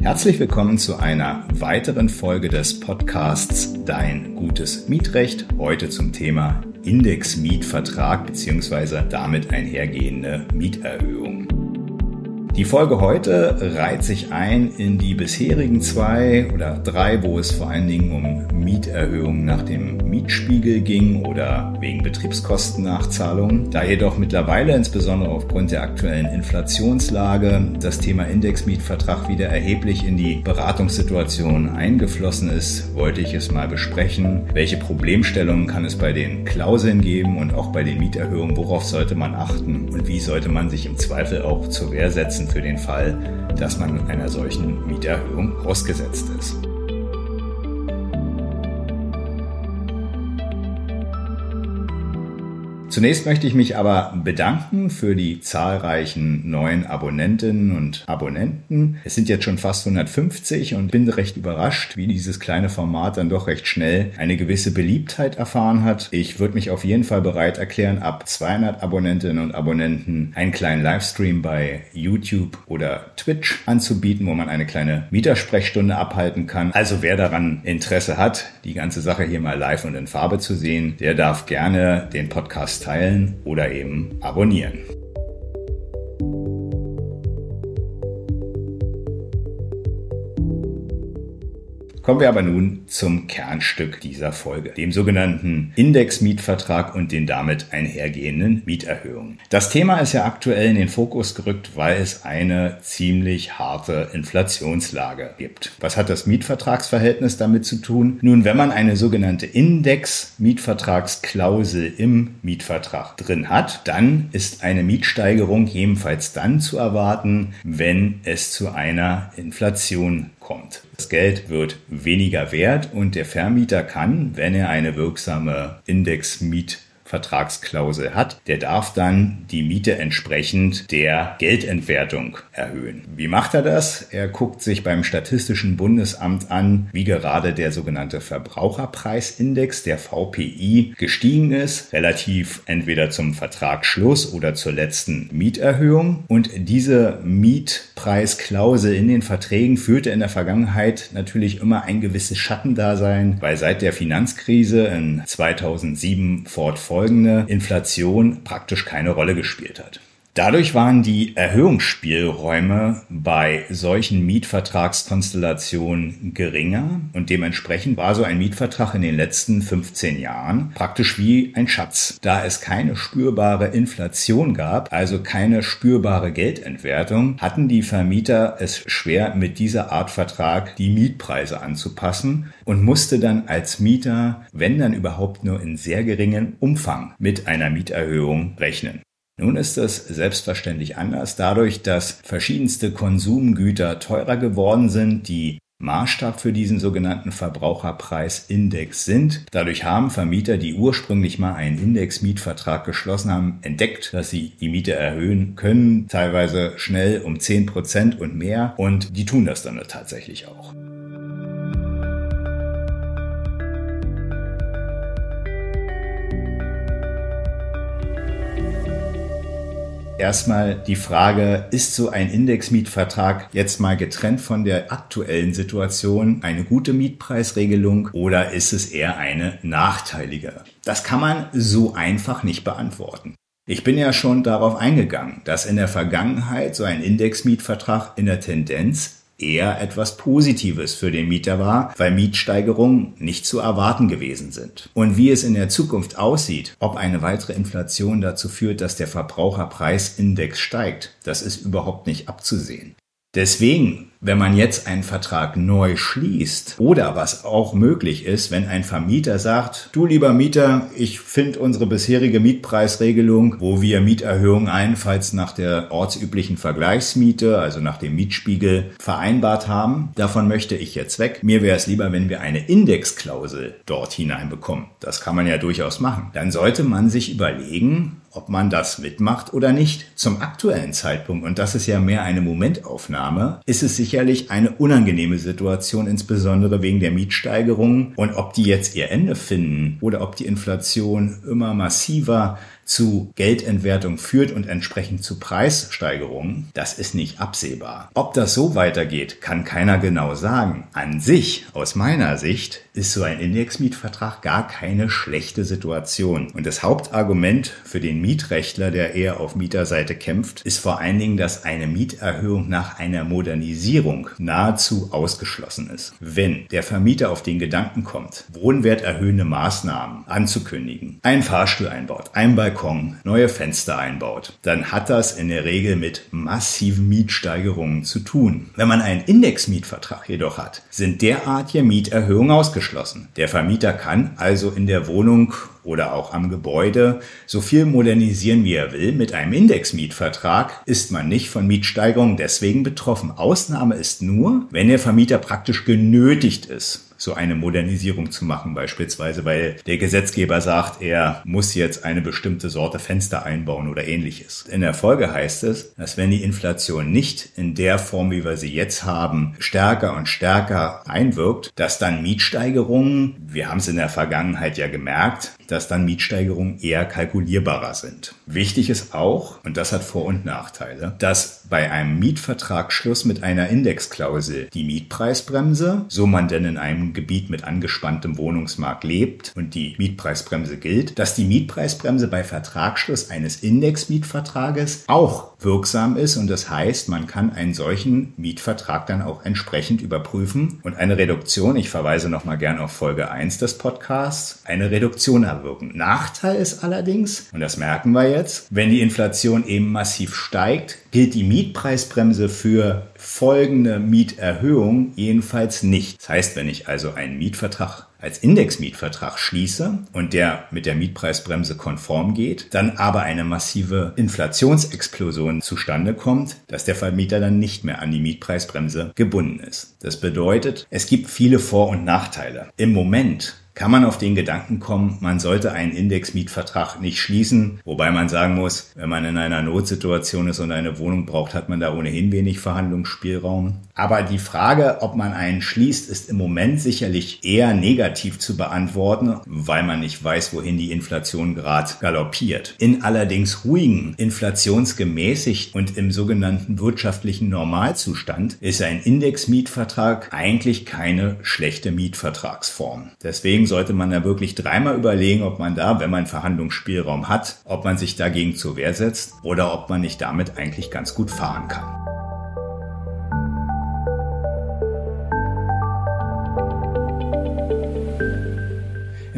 Herzlich willkommen zu einer weiteren Folge des Podcasts Dein gutes Mietrecht. Heute zum Thema Index-Mietvertrag bzw. damit einhergehende Mieterhöhung. Die Folge heute reiht sich ein in die bisherigen zwei oder drei, wo es vor allen Dingen um Mieterhöhungen nach dem Mietspiegel ging oder wegen Betriebskostennachzahlungen. Da jedoch mittlerweile insbesondere aufgrund der aktuellen Inflationslage das Thema Indexmietvertrag wieder erheblich in die Beratungssituation eingeflossen ist, wollte ich es mal besprechen. Welche Problemstellungen kann es bei den Klauseln geben und auch bei den Mieterhöhungen? Worauf sollte man achten und wie sollte man sich im Zweifel auch zur Wehr setzen? Für den Fall, dass man einer solchen Mieterhöhung ausgesetzt ist. Zunächst möchte ich mich aber bedanken für die zahlreichen neuen Abonnentinnen und Abonnenten. Es sind jetzt schon fast 150 und bin recht überrascht, wie dieses kleine Format dann doch recht schnell eine gewisse Beliebtheit erfahren hat. Ich würde mich auf jeden Fall bereit erklären, ab 200 Abonnentinnen und Abonnenten einen kleinen Livestream bei YouTube oder Twitch anzubieten, wo man eine kleine Mietersprechstunde abhalten kann. Also wer daran Interesse hat, die ganze Sache hier mal live und in Farbe zu sehen, der darf gerne den Podcast teilen oder eben abonnieren. Kommen wir aber nun zum Kernstück dieser Folge, dem sogenannten Indexmietvertrag und den damit einhergehenden Mieterhöhungen. Das Thema ist ja aktuell in den Fokus gerückt, weil es eine ziemlich harte Inflationslage gibt. Was hat das Mietvertragsverhältnis damit zu tun? Nun, wenn man eine sogenannte Index-Mietvertragsklausel im Mietvertrag drin hat, dann ist eine Mietsteigerung jedenfalls dann zu erwarten, wenn es zu einer Inflation kommt. Das Geld wird weniger wert und der Vermieter kann, wenn er eine wirksame Indexmiet Vertragsklausel hat, der darf dann die Miete entsprechend der Geldentwertung erhöhen. Wie macht er das? Er guckt sich beim Statistischen Bundesamt an, wie gerade der sogenannte Verbraucherpreisindex, der VPI, gestiegen ist, relativ entweder zum Vertragsschluss oder zur letzten Mieterhöhung. Und diese Mietpreisklausel in den Verträgen führte in der Vergangenheit natürlich immer ein gewisses Schattendasein, weil seit der Finanzkrise in 2007 fortfolgend folgende Inflation praktisch keine Rolle gespielt hat. Dadurch waren die Erhöhungsspielräume bei solchen Mietvertragskonstellationen geringer und dementsprechend war so ein Mietvertrag in den letzten 15 Jahren praktisch wie ein Schatz. Da es keine spürbare Inflation gab, also keine spürbare Geldentwertung, hatten die Vermieter es schwer mit dieser Art Vertrag die Mietpreise anzupassen und musste dann als Mieter, wenn dann überhaupt nur in sehr geringem Umfang mit einer Mieterhöhung rechnen. Nun ist das selbstverständlich anders. Dadurch, dass verschiedenste Konsumgüter teurer geworden sind, die Maßstab für diesen sogenannten Verbraucherpreisindex sind. Dadurch haben Vermieter, die ursprünglich mal einen Indexmietvertrag geschlossen haben, entdeckt, dass sie die Miete erhöhen können, teilweise schnell um 10 Prozent und mehr. Und die tun das dann tatsächlich auch. Erstmal die Frage, ist so ein Indexmietvertrag jetzt mal getrennt von der aktuellen Situation eine gute Mietpreisregelung oder ist es eher eine nachteilige? Das kann man so einfach nicht beantworten. Ich bin ja schon darauf eingegangen, dass in der Vergangenheit so ein Indexmietvertrag in der Tendenz eher etwas Positives für den Mieter war, weil Mietsteigerungen nicht zu erwarten gewesen sind. Und wie es in der Zukunft aussieht, ob eine weitere Inflation dazu führt, dass der Verbraucherpreisindex steigt, das ist überhaupt nicht abzusehen. Deswegen wenn man jetzt einen Vertrag neu schließt oder was auch möglich ist, wenn ein Vermieter sagt, du lieber Mieter, ich finde unsere bisherige Mietpreisregelung, wo wir Mieterhöhungen allenfalls nach der ortsüblichen Vergleichsmiete, also nach dem Mietspiegel vereinbart haben, davon möchte ich jetzt weg. Mir wäre es lieber, wenn wir eine Indexklausel dort hineinbekommen. Das kann man ja durchaus machen. Dann sollte man sich überlegen, ob man das mitmacht oder nicht. Zum aktuellen Zeitpunkt, und das ist ja mehr eine Momentaufnahme, ist es sicherlich eine unangenehme Situation, insbesondere wegen der Mietsteigerungen. Und ob die jetzt ihr Ende finden oder ob die Inflation immer massiver zu Geldentwertung führt und entsprechend zu Preissteigerungen, das ist nicht absehbar. Ob das so weitergeht, kann keiner genau sagen. An sich, aus meiner Sicht, ist so ein Indexmietvertrag gar keine schlechte Situation. Und das Hauptargument für den Mietrechtler, der eher auf Mieterseite kämpft, ist vor allen Dingen, dass eine Mieterhöhung nach einer Modernisierung nahezu ausgeschlossen ist. Wenn der Vermieter auf den Gedanken kommt, wohnwerterhöhende Maßnahmen anzukündigen, einen Fahrstuhl einbaut, einen Balkon, neue Fenster einbaut, dann hat das in der Regel mit massiven Mietsteigerungen zu tun. Wenn man einen Indexmietvertrag jedoch hat, sind derartige Mieterhöhungen ausgeschlossen. Der Vermieter kann also in der Wohnung oder auch am Gebäude so viel modernisieren, wie er will. Mit einem Indexmietvertrag ist man nicht von Mietsteigerungen deswegen betroffen. Ausnahme ist nur, wenn der Vermieter praktisch genötigt ist, so eine Modernisierung zu machen, beispielsweise, weil der Gesetzgeber sagt, er muss jetzt eine bestimmte Sorte Fenster einbauen oder ähnliches. In der Folge heißt es, dass wenn die Inflation nicht in der Form, wie wir sie jetzt haben, stärker und stärker einwirkt, dass dann Mietsteigerungen, wir haben es in der Vergangenheit ja gemerkt, dass dann Mietsteigerungen eher kalkulierbarer sind. Wichtig ist auch, und das hat Vor- und Nachteile, dass bei einem Mietvertragsschluss mit einer Indexklausel die Mietpreisbremse, so man denn in einem Gebiet mit angespanntem Wohnungsmarkt lebt und die Mietpreisbremse gilt, dass die Mietpreisbremse bei Vertragsschluss eines Indexmietvertrages auch wirksam ist und das heißt, man kann einen solchen Mietvertrag dann auch entsprechend überprüfen und eine Reduktion, ich verweise nochmal gern auf Folge 1 des Podcasts, eine Reduktion erwirken. Nachteil ist allerdings, und das merken wir jetzt, wenn die Inflation eben massiv steigt, gilt die Mietpreisbremse für folgende Mieterhöhung jedenfalls nicht. Das heißt, wenn ich also einen Mietvertrag als Indexmietvertrag schließe und der mit der Mietpreisbremse konform geht, dann aber eine massive Inflationsexplosion zustande kommt, dass der Vermieter dann nicht mehr an die Mietpreisbremse gebunden ist. Das bedeutet, es gibt viele Vor- und Nachteile. Im Moment kann man auf den Gedanken kommen, man sollte einen Indexmietvertrag nicht schließen, wobei man sagen muss, wenn man in einer Notsituation ist und eine Wohnung braucht, hat man da ohnehin wenig Verhandlungsspielraum. Aber die Frage, ob man einen schließt, ist im Moment sicherlich eher negativ zu beantworten, weil man nicht weiß, wohin die Inflation gerade galoppiert. In allerdings ruhigen, inflationsgemäßigt und im sogenannten wirtschaftlichen Normalzustand ist ein Indexmietvertrag eigentlich keine schlechte Mietvertragsform. Deswegen sollte man da wirklich dreimal überlegen, ob man da, wenn man Verhandlungsspielraum hat, ob man sich dagegen zur Wehr setzt oder ob man nicht damit eigentlich ganz gut fahren kann.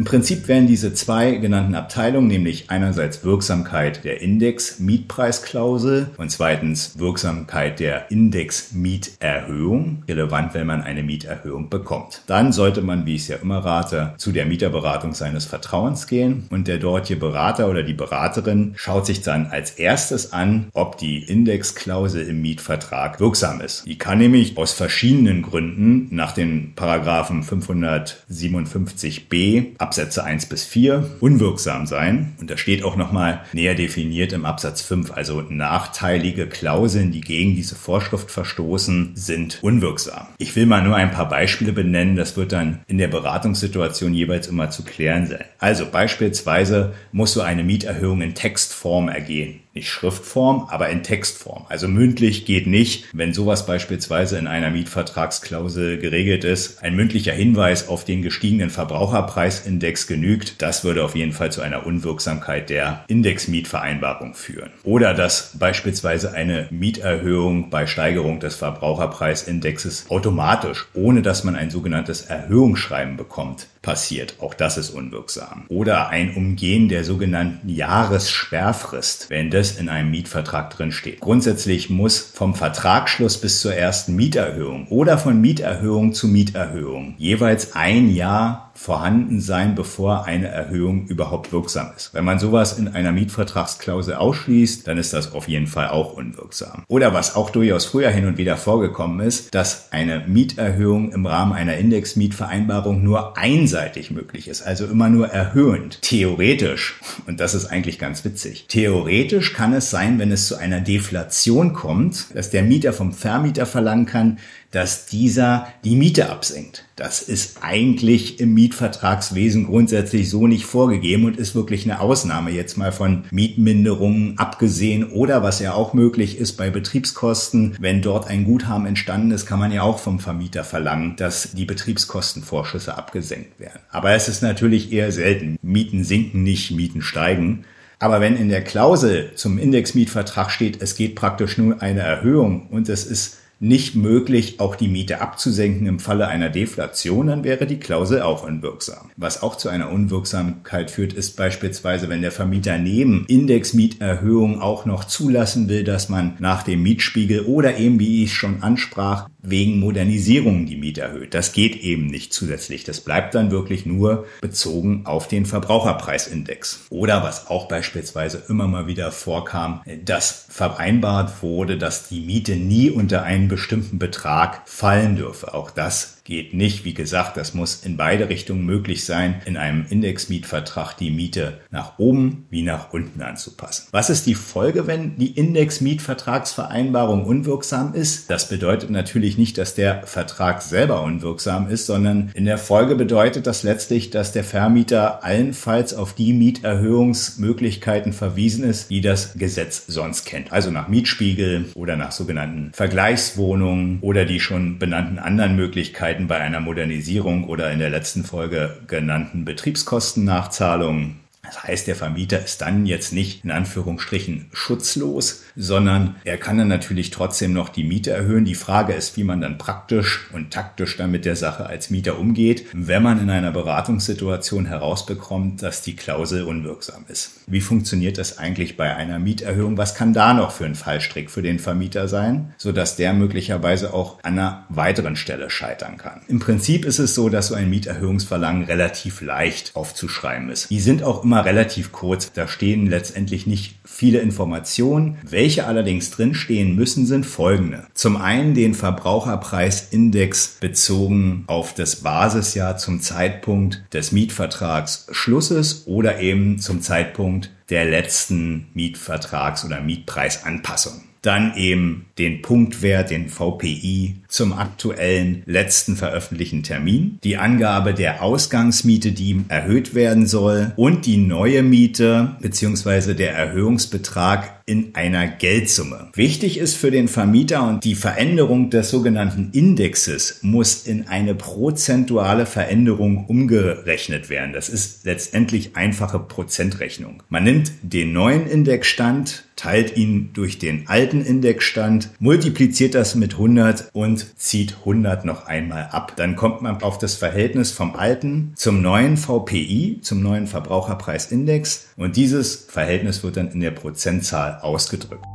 Im Prinzip werden diese zwei genannten Abteilungen, nämlich einerseits Wirksamkeit der Index-Mietpreisklausel und zweitens Wirksamkeit der Index-Mieterhöhung, relevant, wenn man eine Mieterhöhung bekommt. Dann sollte man, wie ich es ja immer rate, zu der Mieterberatung seines Vertrauens gehen und der dortige Berater oder die Beraterin schaut sich dann als erstes an, ob die Indexklausel im Mietvertrag wirksam ist. Die kann nämlich aus verschiedenen Gründen nach den Paragraphen 557b Absätze 1 bis 4 unwirksam sein. Und da steht auch nochmal näher definiert im Absatz 5, also nachteilige Klauseln, die gegen diese Vorschrift verstoßen, sind unwirksam. Ich will mal nur ein paar Beispiele benennen, das wird dann in der Beratungssituation jeweils immer zu klären sein. Also beispielsweise musst du eine Mieterhöhung in Textform ergehen nicht Schriftform, aber in Textform. Also mündlich geht nicht, wenn sowas beispielsweise in einer Mietvertragsklausel geregelt ist. Ein mündlicher Hinweis auf den gestiegenen Verbraucherpreisindex genügt. Das würde auf jeden Fall zu einer Unwirksamkeit der Indexmietvereinbarung führen. Oder dass beispielsweise eine Mieterhöhung bei Steigerung des Verbraucherpreisindexes automatisch, ohne dass man ein sogenanntes Erhöhungsschreiben bekommt, passiert. Auch das ist unwirksam. Oder ein Umgehen der sogenannten Jahressperrfrist, wenn das in einem Mietvertrag drin steht. Grundsätzlich muss vom Vertragsschluss bis zur ersten Mieterhöhung oder von Mieterhöhung zu Mieterhöhung jeweils ein Jahr vorhanden sein, bevor eine Erhöhung überhaupt wirksam ist. Wenn man sowas in einer Mietvertragsklausel ausschließt, dann ist das auf jeden Fall auch unwirksam. Oder was auch durchaus früher hin und wieder vorgekommen ist, dass eine Mieterhöhung im Rahmen einer Indexmietvereinbarung nur einseitig möglich ist, also immer nur erhöhend. Theoretisch, und das ist eigentlich ganz witzig, theoretisch kann es sein, wenn es zu einer Deflation kommt, dass der Mieter vom Vermieter verlangen kann, dass dieser die Miete absenkt. Das ist eigentlich im Mietvertragswesen grundsätzlich so nicht vorgegeben und ist wirklich eine Ausnahme jetzt mal von Mietminderungen abgesehen oder was ja auch möglich ist bei Betriebskosten, wenn dort ein Guthaben entstanden ist, kann man ja auch vom Vermieter verlangen, dass die Betriebskostenvorschüsse abgesenkt werden. Aber es ist natürlich eher selten. Mieten sinken nicht, Mieten steigen. Aber wenn in der Klausel zum Indexmietvertrag steht, es geht praktisch nur eine Erhöhung und es ist nicht möglich, auch die Miete abzusenken im Falle einer Deflation, dann wäre die Klausel auch unwirksam. Was auch zu einer Unwirksamkeit führt, ist beispielsweise, wenn der Vermieter neben Indexmieterhöhung auch noch zulassen will, dass man nach dem Mietspiegel oder eben, wie ich schon ansprach, wegen Modernisierung die Miete erhöht. Das geht eben nicht zusätzlich. Das bleibt dann wirklich nur bezogen auf den Verbraucherpreisindex. Oder was auch beispielsweise immer mal wieder vorkam, dass vereinbart wurde, dass die Miete nie unter einen bestimmten Betrag fallen dürfe. Auch das geht nicht. Wie gesagt, das muss in beide Richtungen möglich sein, in einem Indexmietvertrag die Miete nach oben wie nach unten anzupassen. Was ist die Folge, wenn die Indexmietvertragsvereinbarung unwirksam ist? Das bedeutet natürlich nicht, dass der Vertrag selber unwirksam ist, sondern in der Folge bedeutet das letztlich, dass der Vermieter allenfalls auf die Mieterhöhungsmöglichkeiten verwiesen ist, die das Gesetz sonst kennt. Also nach Mietspiegel oder nach sogenannten Vergleichswohnungen oder die schon benannten anderen Möglichkeiten Möglichkeiten bei einer Modernisierung oder in der letzten Folge genannten Betriebskostennachzahlungen das heißt, der Vermieter ist dann jetzt nicht in Anführungsstrichen schutzlos, sondern er kann dann natürlich trotzdem noch die Miete erhöhen. Die Frage ist, wie man dann praktisch und taktisch dann mit der Sache als Mieter umgeht, wenn man in einer Beratungssituation herausbekommt, dass die Klausel unwirksam ist. Wie funktioniert das eigentlich bei einer Mieterhöhung? Was kann da noch für ein Fallstrick für den Vermieter sein, sodass der möglicherweise auch an einer weiteren Stelle scheitern kann? Im Prinzip ist es so, dass so ein Mieterhöhungsverlangen relativ leicht aufzuschreiben ist. Die sind auch relativ kurz. Da stehen letztendlich nicht viele Informationen. Welche allerdings drinstehen müssen, sind folgende. Zum einen den Verbraucherpreisindex bezogen auf das Basisjahr zum Zeitpunkt des Mietvertragsschlusses oder eben zum Zeitpunkt der letzten Mietvertrags- oder Mietpreisanpassung dann eben den Punktwert, den VPI zum aktuellen letzten veröffentlichten Termin, die Angabe der Ausgangsmiete, die erhöht werden soll und die neue Miete bzw. der Erhöhungsbetrag in einer Geldsumme. Wichtig ist für den Vermieter und die Veränderung des sogenannten Indexes muss in eine prozentuale Veränderung umgerechnet werden. Das ist letztendlich einfache Prozentrechnung. Man nimmt den neuen Indexstand, teilt ihn durch den alten Indexstand, multipliziert das mit 100 und zieht 100 noch einmal ab. Dann kommt man auf das Verhältnis vom alten zum neuen VPI, zum neuen Verbraucherpreisindex und dieses Verhältnis wird dann in der Prozentzahl ausgedrückt.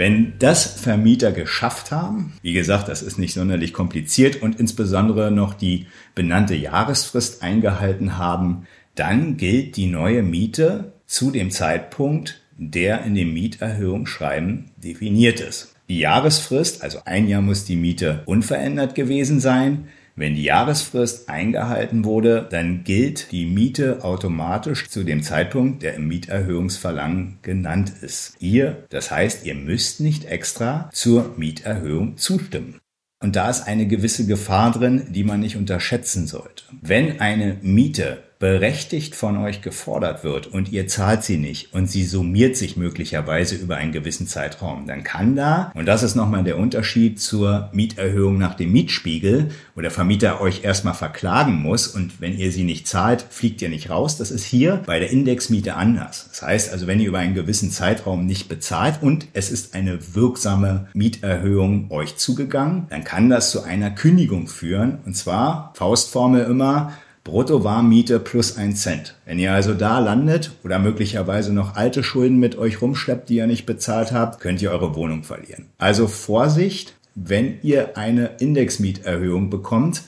Wenn das Vermieter geschafft haben, wie gesagt, das ist nicht sonderlich kompliziert und insbesondere noch die benannte Jahresfrist eingehalten haben, dann gilt die neue Miete zu dem Zeitpunkt, der in dem Mieterhöhungsschreiben definiert ist. Die Jahresfrist, also ein Jahr muss die Miete unverändert gewesen sein. Wenn die Jahresfrist eingehalten wurde, dann gilt die Miete automatisch zu dem Zeitpunkt, der im Mieterhöhungsverlangen genannt ist. Ihr, das heißt, ihr müsst nicht extra zur Mieterhöhung zustimmen. Und da ist eine gewisse Gefahr drin, die man nicht unterschätzen sollte. Wenn eine Miete berechtigt von euch gefordert wird und ihr zahlt sie nicht und sie summiert sich möglicherweise über einen gewissen Zeitraum, dann kann da, und das ist nochmal der Unterschied zur Mieterhöhung nach dem Mietspiegel, wo der Vermieter euch erstmal verklagen muss und wenn ihr sie nicht zahlt, fliegt ihr nicht raus. Das ist hier bei der Indexmiete anders. Das heißt also, wenn ihr über einen gewissen Zeitraum nicht bezahlt und es ist eine wirksame Mieterhöhung euch zugegangen, dann kann das zu einer Kündigung führen. Und zwar, Faustformel immer, Bruttowarmmiete plus ein Cent. Wenn ihr also da landet oder möglicherweise noch alte Schulden mit euch rumschleppt, die ihr nicht bezahlt habt, könnt ihr eure Wohnung verlieren. Also Vorsicht, wenn ihr eine Indexmieterhöhung bekommt,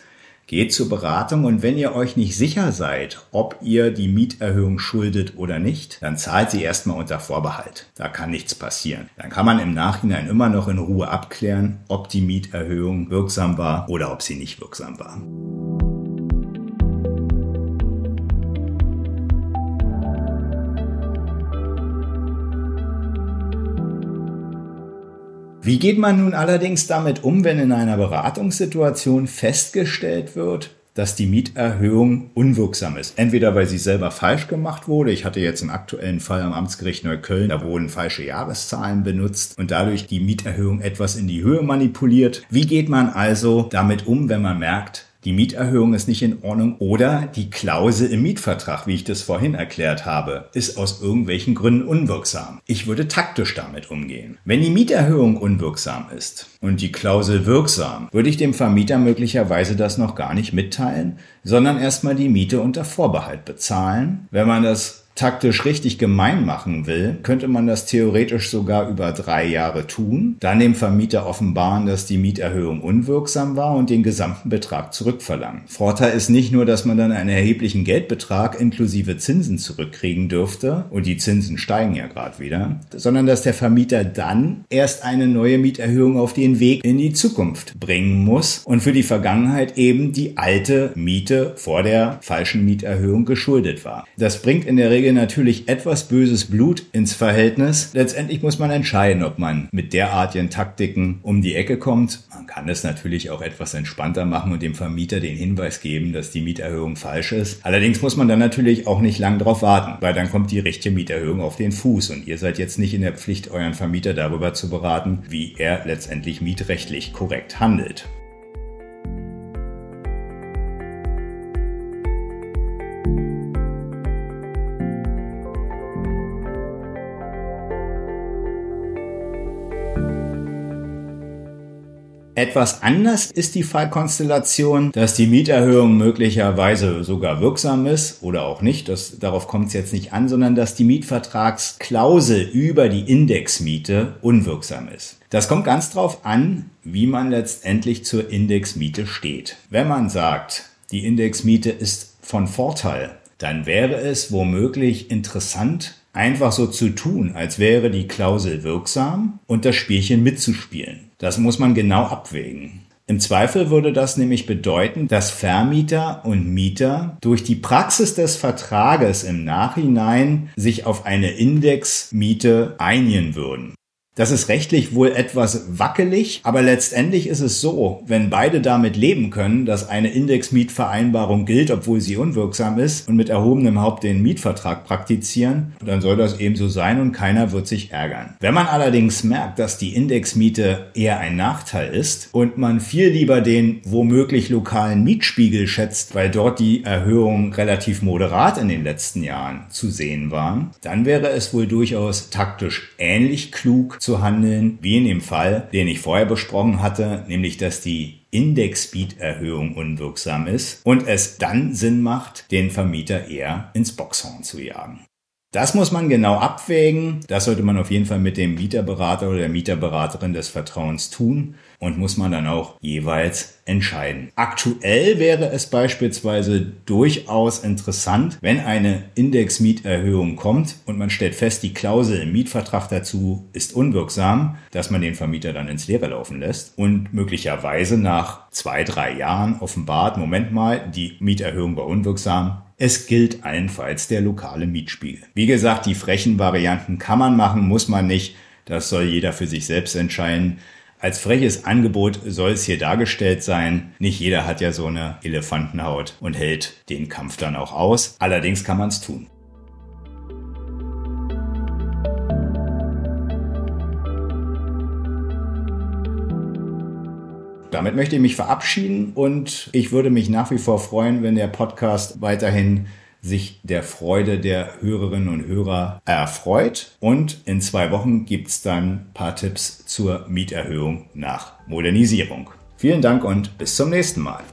geht zur Beratung und wenn ihr euch nicht sicher seid, ob ihr die Mieterhöhung schuldet oder nicht, dann zahlt sie erstmal unter Vorbehalt. Da kann nichts passieren. Dann kann man im Nachhinein immer noch in Ruhe abklären, ob die Mieterhöhung wirksam war oder ob sie nicht wirksam war. Wie geht man nun allerdings damit um, wenn in einer Beratungssituation festgestellt wird, dass die Mieterhöhung unwirksam ist. Entweder weil sie selber falsch gemacht wurde. Ich hatte jetzt einen aktuellen Fall am Amtsgericht Neukölln, da wurden falsche Jahreszahlen benutzt und dadurch die Mieterhöhung etwas in die Höhe manipuliert. Wie geht man also damit um, wenn man merkt, die Mieterhöhung ist nicht in Ordnung oder die Klausel im Mietvertrag, wie ich das vorhin erklärt habe, ist aus irgendwelchen Gründen unwirksam. Ich würde taktisch damit umgehen. Wenn die Mieterhöhung unwirksam ist und die Klausel wirksam, würde ich dem Vermieter möglicherweise das noch gar nicht mitteilen, sondern erstmal die Miete unter Vorbehalt bezahlen. Wenn man das taktisch richtig gemein machen will, könnte man das theoretisch sogar über drei Jahre tun, dann dem Vermieter offenbaren, dass die Mieterhöhung unwirksam war und den gesamten Betrag zurückverlangen. Vorteil ist nicht nur, dass man dann einen erheblichen Geldbetrag inklusive Zinsen zurückkriegen dürfte, und die Zinsen steigen ja gerade wieder, sondern dass der Vermieter dann erst eine neue Mieterhöhung auf den Weg in die Zukunft bringen muss und für die Vergangenheit eben die alte Miete vor der falschen Mieterhöhung geschuldet war. Das bringt in der Regel Regel natürlich etwas böses Blut ins Verhältnis. Letztendlich muss man entscheiden, ob man mit derartigen Taktiken um die Ecke kommt. Man kann es natürlich auch etwas entspannter machen und dem Vermieter den Hinweis geben, dass die Mieterhöhung falsch ist. Allerdings muss man dann natürlich auch nicht lang drauf warten, weil dann kommt die richtige Mieterhöhung auf den Fuß und ihr seid jetzt nicht in der Pflicht, euren Vermieter darüber zu beraten, wie er letztendlich mietrechtlich korrekt handelt. Etwas anders ist die Fallkonstellation, dass die Mieterhöhung möglicherweise sogar wirksam ist oder auch nicht. Das, darauf kommt es jetzt nicht an, sondern dass die Mietvertragsklausel über die Indexmiete unwirksam ist. Das kommt ganz drauf an, wie man letztendlich zur Indexmiete steht. Wenn man sagt, die Indexmiete ist von Vorteil, dann wäre es womöglich interessant, einfach so zu tun, als wäre die Klausel wirksam und das Spielchen mitzuspielen. Das muss man genau abwägen. Im Zweifel würde das nämlich bedeuten, dass Vermieter und Mieter durch die Praxis des Vertrages im Nachhinein sich auf eine Indexmiete einigen würden. Das ist rechtlich wohl etwas wackelig, aber letztendlich ist es so, wenn beide damit leben können, dass eine Indexmietvereinbarung gilt, obwohl sie unwirksam ist und mit erhobenem Haupt den Mietvertrag praktizieren, dann soll das eben so sein und keiner wird sich ärgern. Wenn man allerdings merkt, dass die Indexmiete eher ein Nachteil ist und man viel lieber den womöglich lokalen Mietspiegel schätzt, weil dort die Erhöhungen relativ moderat in den letzten Jahren zu sehen waren, dann wäre es wohl durchaus taktisch ähnlich klug, zu handeln, wie in dem Fall, den ich vorher besprochen hatte, nämlich dass die Index-Speed-Erhöhung unwirksam ist und es dann Sinn macht, den Vermieter eher ins Boxhorn zu jagen. Das muss man genau abwägen. Das sollte man auf jeden Fall mit dem Mieterberater oder der Mieterberaterin des Vertrauens tun und muss man dann auch jeweils entscheiden. Aktuell wäre es beispielsweise durchaus interessant, wenn eine Indexmieterhöhung kommt und man stellt fest, die Klausel im Mietvertrag dazu ist unwirksam, dass man den Vermieter dann ins Leere laufen lässt und möglicherweise nach zwei, drei Jahren offenbart, Moment mal, die Mieterhöhung war unwirksam, es gilt allenfalls der lokale Mietspiegel. Wie gesagt, die frechen Varianten kann man machen, muss man nicht. Das soll jeder für sich selbst entscheiden. Als freches Angebot soll es hier dargestellt sein. Nicht jeder hat ja so eine Elefantenhaut und hält den Kampf dann auch aus. Allerdings kann man es tun. Damit möchte ich mich verabschieden und ich würde mich nach wie vor freuen, wenn der Podcast weiterhin sich der Freude der Hörerinnen und Hörer erfreut. Und in zwei Wochen gibt's dann ein paar Tipps zur Mieterhöhung nach Modernisierung. Vielen Dank und bis zum nächsten Mal.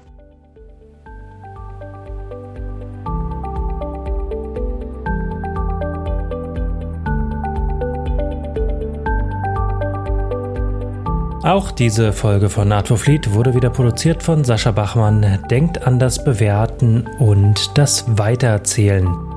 Auch diese Folge von Naturfleet wurde wieder produziert von Sascha Bachmann. Denkt an das Bewerten und das Weitererzählen.